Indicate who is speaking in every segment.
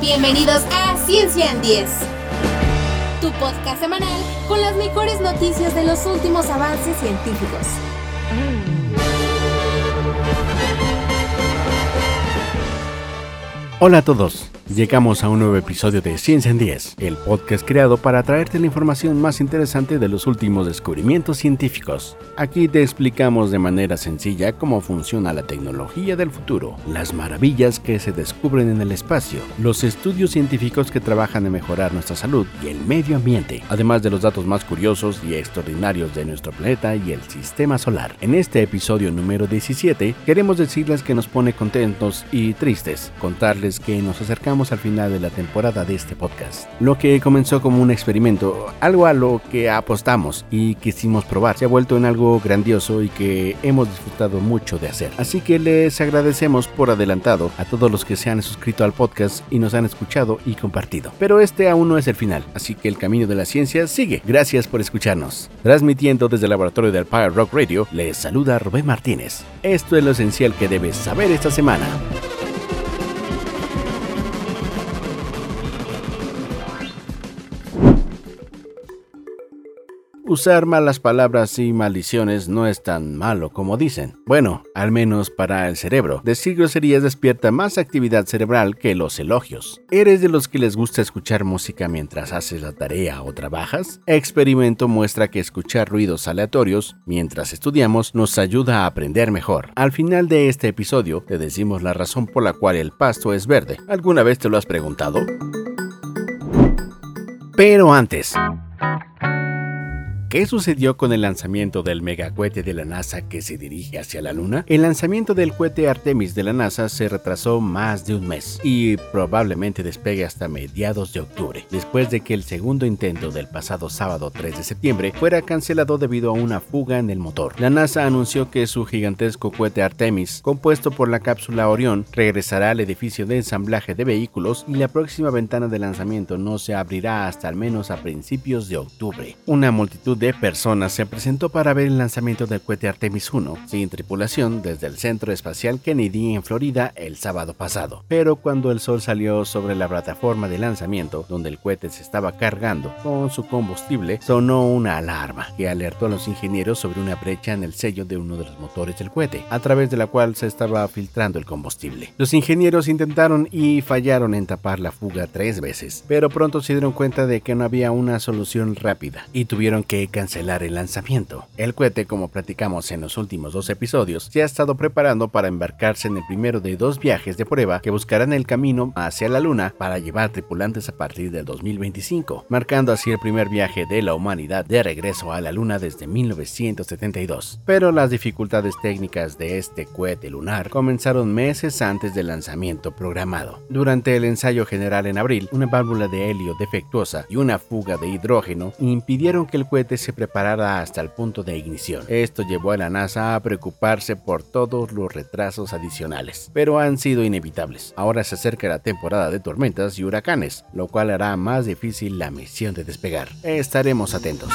Speaker 1: Bienvenidos a Ciencia en 10, tu podcast semanal con las mejores noticias de los últimos avances científicos.
Speaker 2: Hola a todos. Llegamos a un nuevo episodio de Ciencia en 10, el podcast creado para traerte la información más interesante de los últimos descubrimientos científicos. Aquí te explicamos de manera sencilla cómo funciona la tecnología del futuro, las maravillas que se descubren en el espacio, los estudios científicos que trabajan en mejorar nuestra salud y el medio ambiente, además de los datos más curiosos y extraordinarios de nuestro planeta y el sistema solar. En este episodio número 17 queremos decirles que nos pone contentos y tristes, contarles que nos acercamos al final de la temporada de este podcast. Lo que comenzó como un experimento, algo a lo que apostamos y quisimos probar, se ha vuelto en algo grandioso y que hemos disfrutado mucho de hacer. Así que les agradecemos por adelantado a todos los que se han suscrito al podcast y nos han escuchado y compartido. Pero este aún no es el final, así que el camino de la ciencia sigue. Gracias por escucharnos. Transmitiendo desde el laboratorio del Power Rock Radio, les saluda Rubén Martínez. Esto es lo esencial que debes saber esta semana. Usar malas palabras y maldiciones no es tan malo como dicen. Bueno, al menos para el cerebro. Decir groserías despierta más actividad cerebral que los elogios. ¿Eres de los que les gusta escuchar música mientras haces la tarea o trabajas? Experimento muestra que escuchar ruidos aleatorios mientras estudiamos nos ayuda a aprender mejor. Al final de este episodio te decimos la razón por la cual el pasto es verde. ¿Alguna vez te lo has preguntado? Pero antes... ¿Qué sucedió con el lanzamiento del megacohete de la NASA que se dirige hacia la Luna? El lanzamiento del cohete Artemis de la NASA se retrasó más de un mes y probablemente despegue hasta mediados de octubre, después de que el segundo intento del pasado sábado 3 de septiembre fuera cancelado debido a una fuga en el motor. La NASA anunció que su gigantesco cohete Artemis, compuesto por la cápsula Orión, regresará al edificio de ensamblaje de vehículos y la próxima ventana de lanzamiento no se abrirá hasta al menos a principios de octubre. Una multitud de personas se presentó para ver el lanzamiento del cohete Artemis 1 sin tripulación desde el Centro Espacial Kennedy en Florida el sábado pasado. Pero cuando el sol salió sobre la plataforma de lanzamiento donde el cohete se estaba cargando con su combustible, sonó una alarma que alertó a los ingenieros sobre una brecha en el sello de uno de los motores del cohete, a través de la cual se estaba filtrando el combustible. Los ingenieros intentaron y fallaron en tapar la fuga tres veces, pero pronto se dieron cuenta de que no había una solución rápida y tuvieron que cancelar el lanzamiento. El cohete, como platicamos en los últimos dos episodios, se ha estado preparando para embarcarse en el primero de dos viajes de prueba que buscarán el camino hacia la Luna para llevar tripulantes a partir del 2025, marcando así el primer viaje de la humanidad de regreso a la Luna desde 1972. Pero las dificultades técnicas de este cohete lunar comenzaron meses antes del lanzamiento programado. Durante el ensayo general en abril, una válvula de helio defectuosa y una fuga de hidrógeno impidieron que el cohete se preparara hasta el punto de ignición. Esto llevó a la NASA a preocuparse por todos los retrasos adicionales, pero han sido inevitables. Ahora se acerca la temporada de tormentas y huracanes, lo cual hará más difícil la misión de despegar. Estaremos atentos.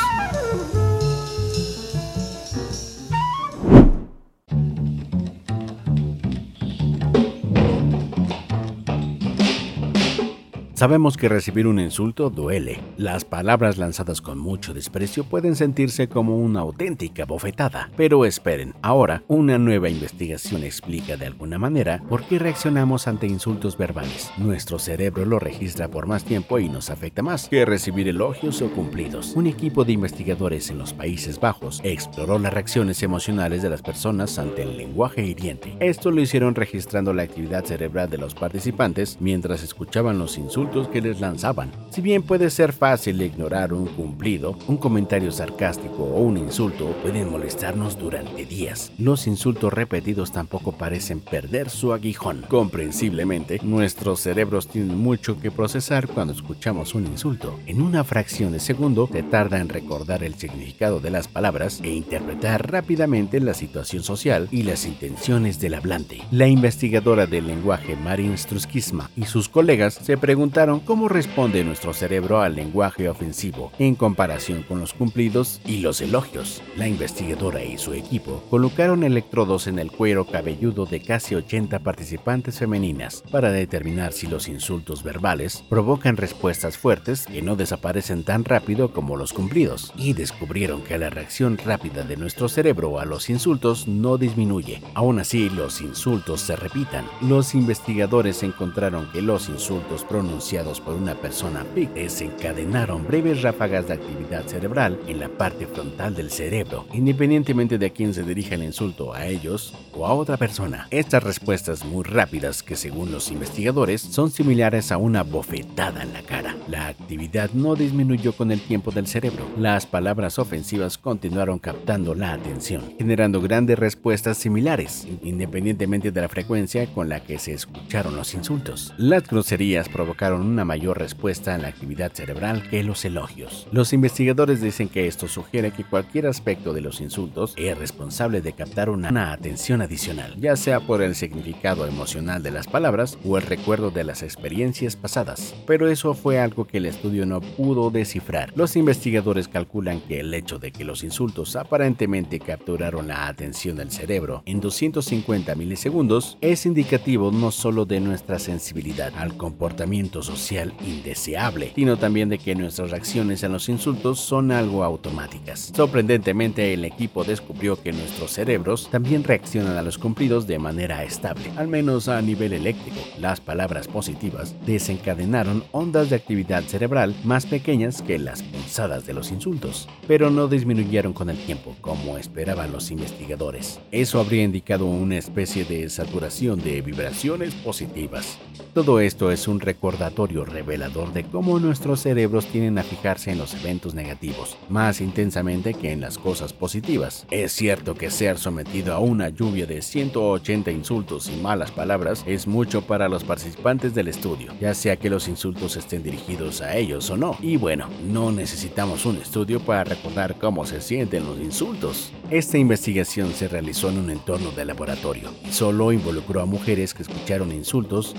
Speaker 2: Sabemos que recibir un insulto duele. Las palabras lanzadas con mucho desprecio pueden sentirse como una auténtica bofetada. Pero esperen, ahora una nueva investigación explica de alguna manera por qué reaccionamos ante insultos verbales. Nuestro cerebro lo registra por más tiempo y nos afecta más que recibir elogios o cumplidos. Un equipo de investigadores en los Países Bajos exploró las reacciones emocionales de las personas ante el lenguaje hiriente. Esto lo hicieron registrando la actividad cerebral de los participantes mientras escuchaban los insultos que les lanzaban. Si bien puede ser fácil ignorar un cumplido, un comentario sarcástico o un insulto pueden molestarnos durante días. Los insultos repetidos tampoco parecen perder su aguijón. Comprensiblemente, nuestros cerebros tienen mucho que procesar cuando escuchamos un insulto. En una fracción de segundo se tarda en recordar el significado de las palabras e interpretar rápidamente la situación social y las intenciones del hablante. La investigadora del lenguaje Marin Struskisma y sus colegas se preguntaron cómo responde nuestro cerebro al lenguaje ofensivo en comparación con los cumplidos y los elogios. La investigadora y su equipo colocaron electrodos en el cuero cabelludo de casi 80 participantes femeninas para determinar si los insultos verbales provocan respuestas fuertes que no desaparecen tan rápido como los cumplidos, y descubrieron que la reacción rápida de nuestro cerebro a los insultos no disminuye. Aún así, los insultos se repitan. Los investigadores encontraron que los insultos pronunciados por una persona PIC desencadenaron breves ráfagas de actividad cerebral en la parte frontal del cerebro, independientemente de a quién se dirija el insulto, a ellos o a otra persona. Estas respuestas muy rápidas, que según los investigadores son similares a una bofetada en la cara. La actividad no disminuyó con el tiempo del cerebro. Las palabras ofensivas continuaron captando la atención, generando grandes respuestas similares, independientemente de la frecuencia con la que se escucharon los insultos. Las groserías provocaron una mayor respuesta en la actividad cerebral que los elogios. Los investigadores dicen que esto sugiere que cualquier aspecto de los insultos es responsable de captar una, atención adicional, ya sea por el significado emocional de las palabras o el recuerdo de las experiencias pasadas. Pero eso fue algo que el estudio no pudo descifrar. Los investigadores calculan que el hecho de que los insultos aparentemente capturaron la atención del cerebro en 250 milisegundos es indicativo no solo de nuestra sensibilidad al comportamiento social indeseable, sino también de que nuestras reacciones a los insultos son algo automáticas. Sorprendentemente, el equipo descubrió que nuestros cerebros también reaccionan a los cumplidos de manera estable, al menos a nivel eléctrico. Las palabras positivas desencadenaron ondas de actividad cerebral más pequeñas que las punzadas de los insultos, pero no disminuyeron con el tiempo, como esperaban los investigadores. Eso habría indicado una especie de saturación de vibraciones positivas. Todo esto es un recordatorio revelador de cómo nuestros cerebros tienden a fijarse en los eventos negativos más intensamente que en las cosas positivas. Es cierto que ser sometido a una lluvia de 180 insultos y malas palabras es mucho para los participantes del estudio, ya sea que los insultos estén dirigidos a ellos o no. Y bueno, no necesitamos un estudio para recordar cómo se sienten los insultos. Esta investigación se realizó en un entorno de laboratorio y solo involucró a mujeres que escucharon insultos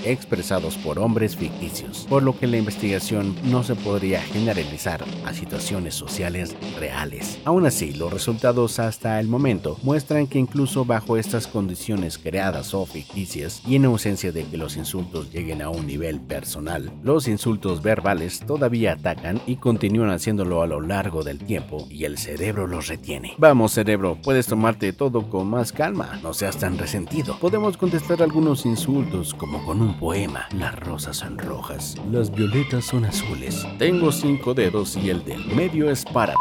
Speaker 2: por hombres ficticios, por lo que la investigación no se podría generalizar a situaciones sociales reales. Aún así, los resultados hasta el momento muestran que incluso bajo estas condiciones creadas o ficticias y en ausencia de que los insultos lleguen a un nivel personal, los insultos verbales todavía atacan y continúan haciéndolo a lo largo del tiempo y el cerebro los retiene. Vamos cerebro, puedes tomarte todo con más calma, no seas tan resentido. Podemos contestar algunos insultos como con un poema. Las rosas son rojas, las violetas son azules. Tengo cinco dedos y el del medio es para...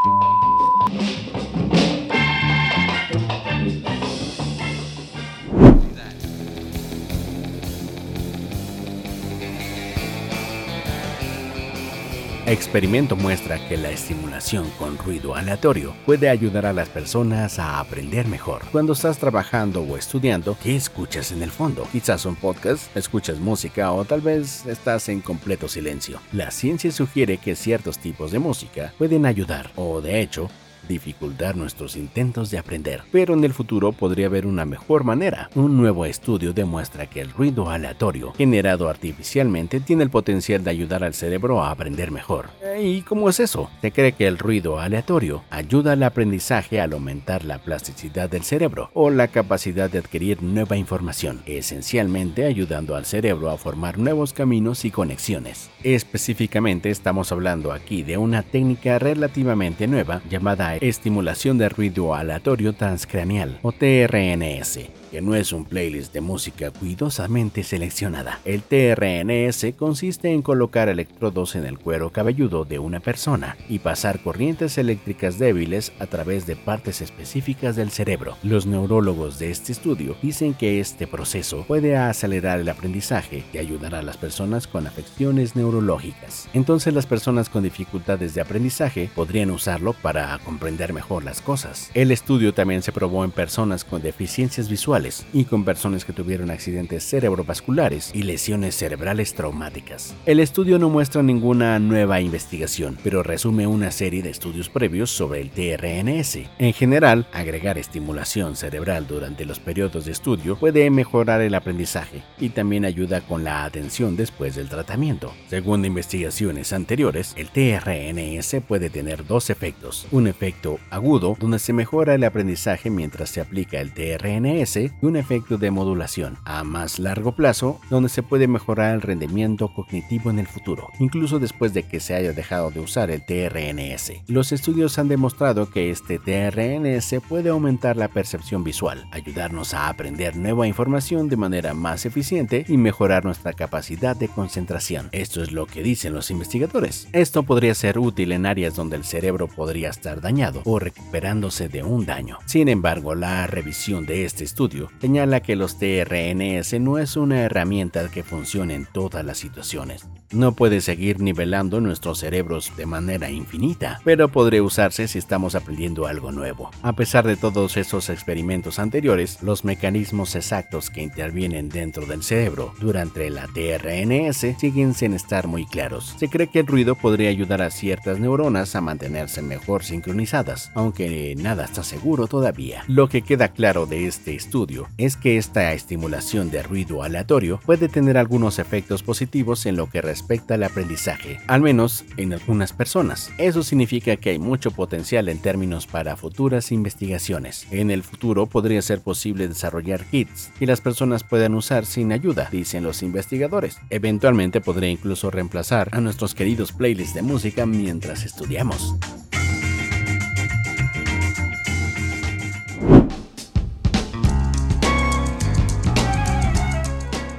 Speaker 2: Experimento muestra que la estimulación con ruido aleatorio puede ayudar a las personas a aprender mejor. Cuando estás trabajando o estudiando, ¿qué escuchas en el fondo? Quizás un podcast, escuchas música o tal vez estás en completo silencio. La ciencia sugiere que ciertos tipos de música pueden ayudar o de hecho dificultar nuestros intentos de aprender, pero en el futuro podría haber una mejor manera. Un nuevo estudio demuestra que el ruido aleatorio generado artificialmente tiene el potencial de ayudar al cerebro a aprender mejor. ¿Y cómo es eso? Se cree que el ruido aleatorio ayuda al aprendizaje al aumentar la plasticidad del cerebro o la capacidad de adquirir nueva información, esencialmente ayudando al cerebro a formar nuevos caminos y conexiones. Específicamente estamos hablando aquí de una técnica relativamente nueva llamada estimulación de ruido aleatorio transcraneal o TRNS que no es un playlist de música cuidadosamente seleccionada. El TRNS consiste en colocar electrodos en el cuero cabelludo de una persona y pasar corrientes eléctricas débiles a través de partes específicas del cerebro. Los neurólogos de este estudio dicen que este proceso puede acelerar el aprendizaje y ayudar a las personas con afecciones neurológicas. Entonces las personas con dificultades de aprendizaje podrían usarlo para comprender mejor las cosas. El estudio también se probó en personas con deficiencias visuales y con personas que tuvieron accidentes cerebrovasculares y lesiones cerebrales traumáticas. El estudio no muestra ninguna nueva investigación, pero resume una serie de estudios previos sobre el TRNS. En general, agregar estimulación cerebral durante los periodos de estudio puede mejorar el aprendizaje y también ayuda con la atención después del tratamiento. Según investigaciones anteriores, el TRNS puede tener dos efectos. Un efecto agudo, donde se mejora el aprendizaje mientras se aplica el TRNS, y un efecto de modulación a más largo plazo, donde se puede mejorar el rendimiento cognitivo en el futuro, incluso después de que se haya dejado de usar el TRNS. Los estudios han demostrado que este TRNS puede aumentar la percepción visual, ayudarnos a aprender nueva información de manera más eficiente y mejorar nuestra capacidad de concentración. Esto es lo que dicen los investigadores. Esto podría ser útil en áreas donde el cerebro podría estar dañado o recuperándose de un daño. Sin embargo, la revisión de este estudio señala que los TRNS no es una herramienta que funcione en todas las situaciones. No puede seguir nivelando nuestros cerebros de manera infinita, pero podría usarse si estamos aprendiendo algo nuevo. A pesar de todos esos experimentos anteriores, los mecanismos exactos que intervienen dentro del cerebro durante la TRNS siguen sin estar muy claros. Se cree que el ruido podría ayudar a ciertas neuronas a mantenerse mejor sincronizadas, aunque nada está seguro todavía. Lo que queda claro de este estudio es que esta estimulación de ruido aleatorio puede tener algunos efectos positivos en lo que respecta al aprendizaje, al menos en algunas personas. Eso significa que hay mucho potencial en términos para futuras investigaciones. En el futuro podría ser posible desarrollar kits que las personas puedan usar sin ayuda, dicen los investigadores. Eventualmente podría incluso reemplazar a nuestros queridos playlists de música mientras estudiamos.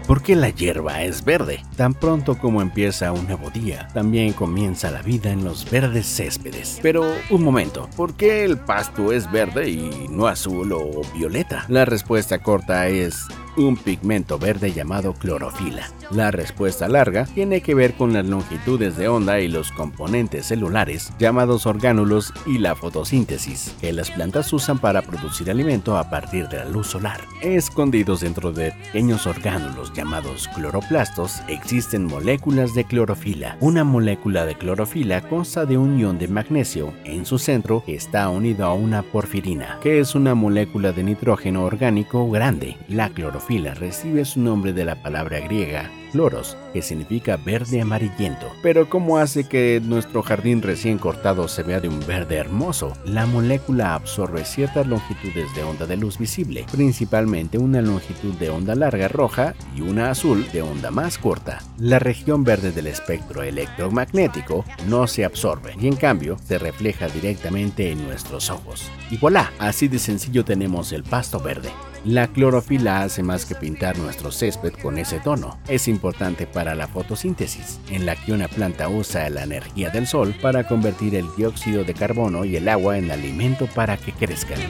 Speaker 2: ¿Por qué la hierba es verde? Tan pronto como empieza un nuevo día, también comienza la vida en los verdes céspedes. Pero un momento, ¿por qué el pasto es verde y no azul o violeta? La respuesta corta es un pigmento verde llamado clorofila. La respuesta larga tiene que ver con las longitudes de onda y los componentes celulares llamados orgánulos y la fotosíntesis, que las plantas usan para producir alimento a partir de la luz solar. Escondidos dentro de pequeños orgánulos llamados cloroplastos existen moléculas de clorofila. Una molécula de clorofila consta de un ion de magnesio en su centro está unido a una porfirina, que es una molécula de nitrógeno orgánico grande. La clorofila recibe su nombre de la palabra griega cloros, que significa verde amarillento. Pero ¿cómo hace que nuestro jardín recién cortado se vea de un verde hermoso? La molécula absorbe ciertas longitudes de onda de luz visible, principalmente una longitud de onda larga roja y una azul de onda más corta. La región verde del espectro electromagnético no se absorbe y en cambio se refleja directamente en nuestros ojos. Y voilà, así de sencillo tenemos el pasto verde. La clorofila hace más que pintar nuestro césped con ese tono. Es importante para la fotosíntesis, en la que una planta usa la energía del sol para convertir el dióxido de carbono y el agua en alimento para que crezcan.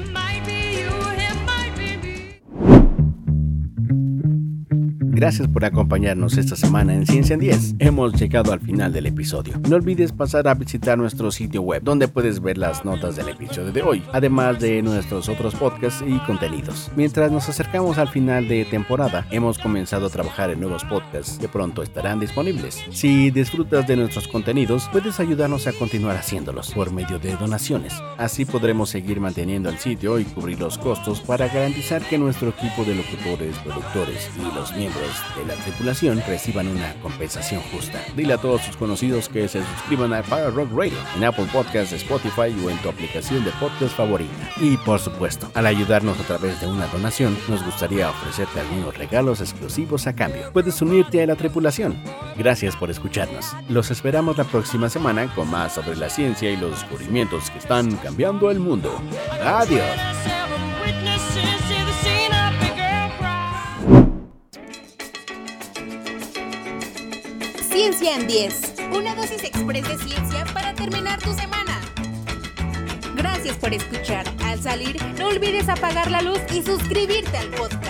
Speaker 2: Gracias por acompañarnos esta semana en Ciencia en 10. Hemos llegado al final del episodio. No olvides pasar a visitar nuestro sitio web donde puedes ver las notas del episodio de hoy, además de nuestros otros podcasts y contenidos. Mientras nos acercamos al final de temporada, hemos comenzado a trabajar en nuevos podcasts que pronto estarán disponibles. Si disfrutas de nuestros contenidos, puedes ayudarnos a continuar haciéndolos por medio de donaciones. Así podremos seguir manteniendo el sitio y cubrir los costos para garantizar que nuestro equipo de locutores, productores y los de la tripulación reciban una compensación justa. Dile a todos sus conocidos que se suscriban a Fire Rock Radio en Apple Podcasts, Spotify o en tu aplicación de podcast favorita. Y por supuesto, al ayudarnos a través de una donación, nos gustaría ofrecerte algunos regalos exclusivos a cambio. Puedes unirte a la tripulación. Gracias por escucharnos. Los esperamos la próxima semana con más sobre la ciencia y los descubrimientos que están cambiando el mundo. Adiós.
Speaker 1: Ciencia en 10. Una dosis express de ciencia para terminar tu semana. Gracias por escuchar. Al salir, no olvides apagar la luz y suscribirte al podcast.